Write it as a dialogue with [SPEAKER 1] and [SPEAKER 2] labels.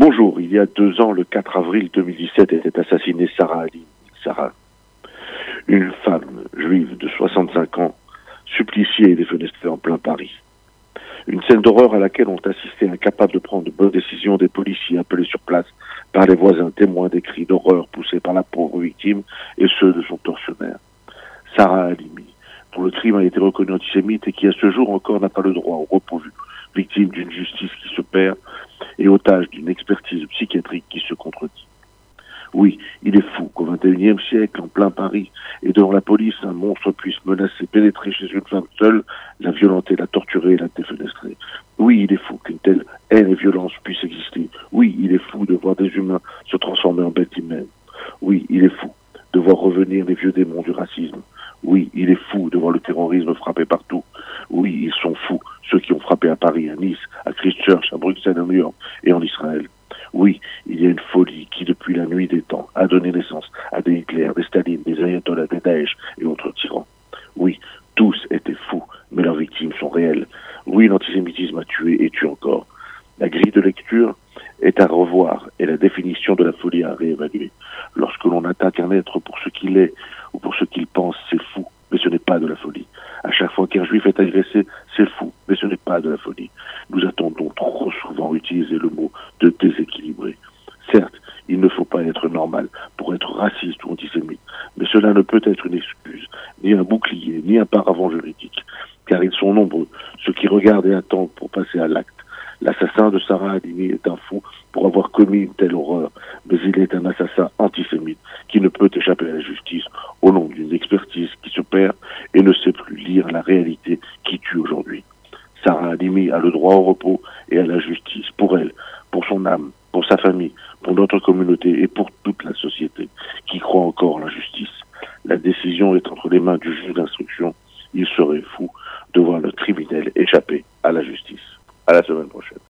[SPEAKER 1] Bonjour, il y a deux ans, le 4 avril 2017, était assassinée Sarah Ali. Sarah, une femme juive de 65 ans, suppliciée et défenestrée en plein Paris. Une scène d'horreur à laquelle ont assisté incapables de prendre de bonnes décisions des policiers appelés sur place par les voisins témoins des cris d'horreur poussés par la pauvre victime et ceux de son tortionnaire. Sarah Halimi, dont le crime a été reconnu antisémite et qui à ce jour encore n'a pas le droit au repos victime d'une justice qui se perd et otage d'une expertise psychiatrique qui se contredit. Oui, il est fou qu'au XXIe siècle, en plein Paris, et devant la police, un monstre puisse menacer, pénétrer chez une femme seule, la violenter, la torturer, la défenestrer. Oui, il est fou qu'une telle haine et violence puisse exister. Oui, il est fou de voir des humains se transformer en bêtes humaines. Oui, il est fou de voir revenir les vieux démons du racisme. Oui, il est fou de voir le terrorisme frapper partout. Oui, ils sont fous, ceux qui ont frappé à Paris, à Nice, Christchurch, à Bruxelles, à New York et en Israël. Oui, il y a une folie qui, depuis la nuit des temps, a donné naissance à des Hitler, des Staline, des Ayatollahs, des Daesh et autres tyrans. Oui, tous étaient fous, mais leurs victimes sont réelles. Oui, l'antisémitisme a tué et tue encore. La grille de lecture est à revoir et la définition de la folie à réévaluer. Lorsque l'on attaque un être pour ce qu'il est ou pour ce qu'il pense, c'est fou, mais ce n'est pas de la folie. À chaque fois qu'un juif est agressé, c'est fou, mais ce n'est pas de la folie. Utiliser le mot de déséquilibré. Certes, il ne faut pas être normal pour être raciste ou antisémite, mais cela ne peut être une excuse, ni un bouclier, ni un paravent juridique, car ils sont nombreux, ceux qui regardent et attendent pour passer à l'acte. L'assassin de Sarah Halimi est un fou pour avoir commis une telle horreur, mais il est un assassin antisémite qui ne peut échapper à la justice au nom d'une expertise qui se perd et ne sait plus lire la réalité qui tue aujourd'hui. Sarah Halimi a le droit au repos et à la justice pour elle, pour son âme, pour sa famille, pour notre communauté et pour toute la société qui croit encore en la justice. La décision est entre les mains du juge d'instruction. Il serait fou